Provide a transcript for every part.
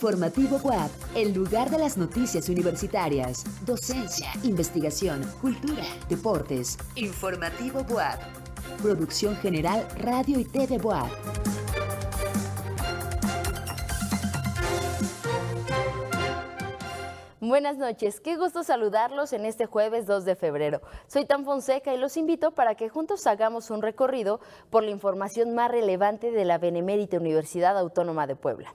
Informativo WAP, el lugar de las noticias universitarias, docencia, investigación, cultura, deportes. Informativo WAP. Producción General Radio y TV WAP. Buenas noches, qué gusto saludarlos en este jueves 2 de febrero. Soy Tan Fonseca y los invito para que juntos hagamos un recorrido por la información más relevante de la Benemérita Universidad Autónoma de Puebla.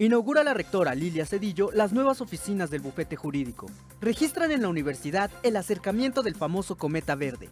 Inaugura la rectora Lilia Cedillo las nuevas oficinas del bufete jurídico. Registran en la universidad el acercamiento del famoso cometa verde.